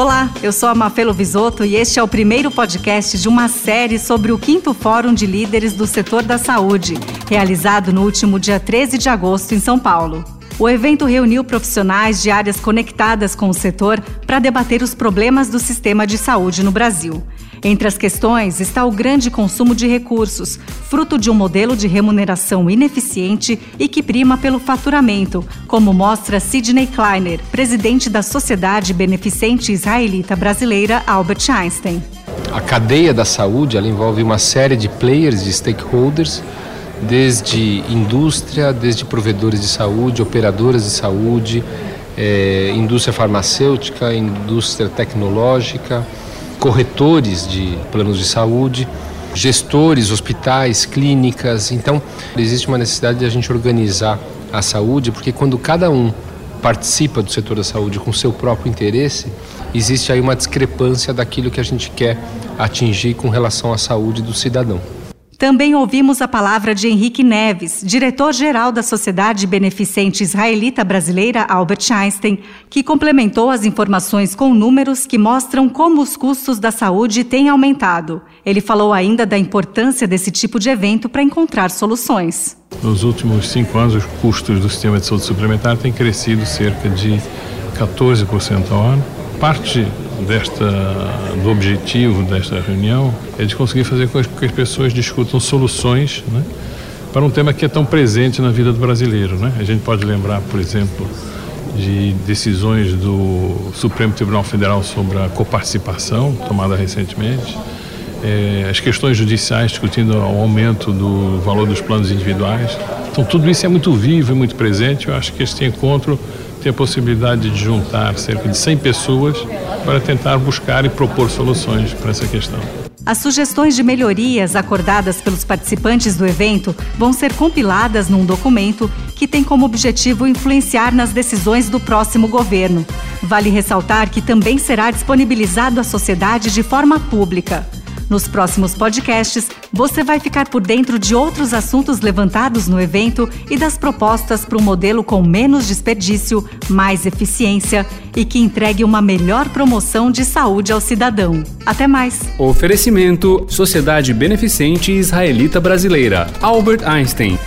Olá, eu sou a Mafelo Visoto e este é o primeiro podcast de uma série sobre o quinto Fórum de Líderes do Setor da Saúde, realizado no último dia 13 de agosto em São Paulo. O evento reuniu profissionais de áreas conectadas com o setor para debater os problemas do sistema de saúde no Brasil. Entre as questões está o grande consumo de recursos, fruto de um modelo de remuneração ineficiente e que prima pelo faturamento, como mostra Sidney Kleiner, presidente da Sociedade Beneficente Israelita Brasileira Albert Einstein. A cadeia da saúde ela envolve uma série de players, de stakeholders, desde indústria, desde provedores de saúde, operadoras de saúde, é, indústria farmacêutica, indústria tecnológica, corretores de planos de saúde, gestores, hospitais, clínicas. Então, existe uma necessidade de a gente organizar a saúde, porque quando cada um participa do setor da saúde com seu próprio interesse, existe aí uma discrepância daquilo que a gente quer atingir com relação à saúde do cidadão. Também ouvimos a palavra de Henrique Neves, diretor-geral da Sociedade Beneficente Israelita Brasileira Albert Einstein, que complementou as informações com números que mostram como os custos da saúde têm aumentado. Ele falou ainda da importância desse tipo de evento para encontrar soluções. Nos últimos cinco anos, os custos do sistema de saúde suplementar têm crescido cerca de 14% ao ano parte desta, do objetivo desta reunião é de conseguir fazer com que as pessoas discutam soluções né, para um tema que é tão presente na vida do brasileiro. Né? A gente pode lembrar, por exemplo, de decisões do Supremo Tribunal Federal sobre a coparticipação, tomada recentemente, é, as questões judiciais discutindo o aumento do valor dos planos individuais. Então, tudo isso é muito vivo e muito presente. Eu acho que este encontro tem a possibilidade de juntar cerca de 100 pessoas para tentar buscar e propor soluções para essa questão. As sugestões de melhorias acordadas pelos participantes do evento vão ser compiladas num documento que tem como objetivo influenciar nas decisões do próximo governo. Vale ressaltar que também será disponibilizado à sociedade de forma pública. Nos próximos podcasts, você vai ficar por dentro de outros assuntos levantados no evento e das propostas para um modelo com menos desperdício, mais eficiência e que entregue uma melhor promoção de saúde ao cidadão. Até mais. Oferecimento: Sociedade Beneficente Israelita Brasileira. Albert Einstein.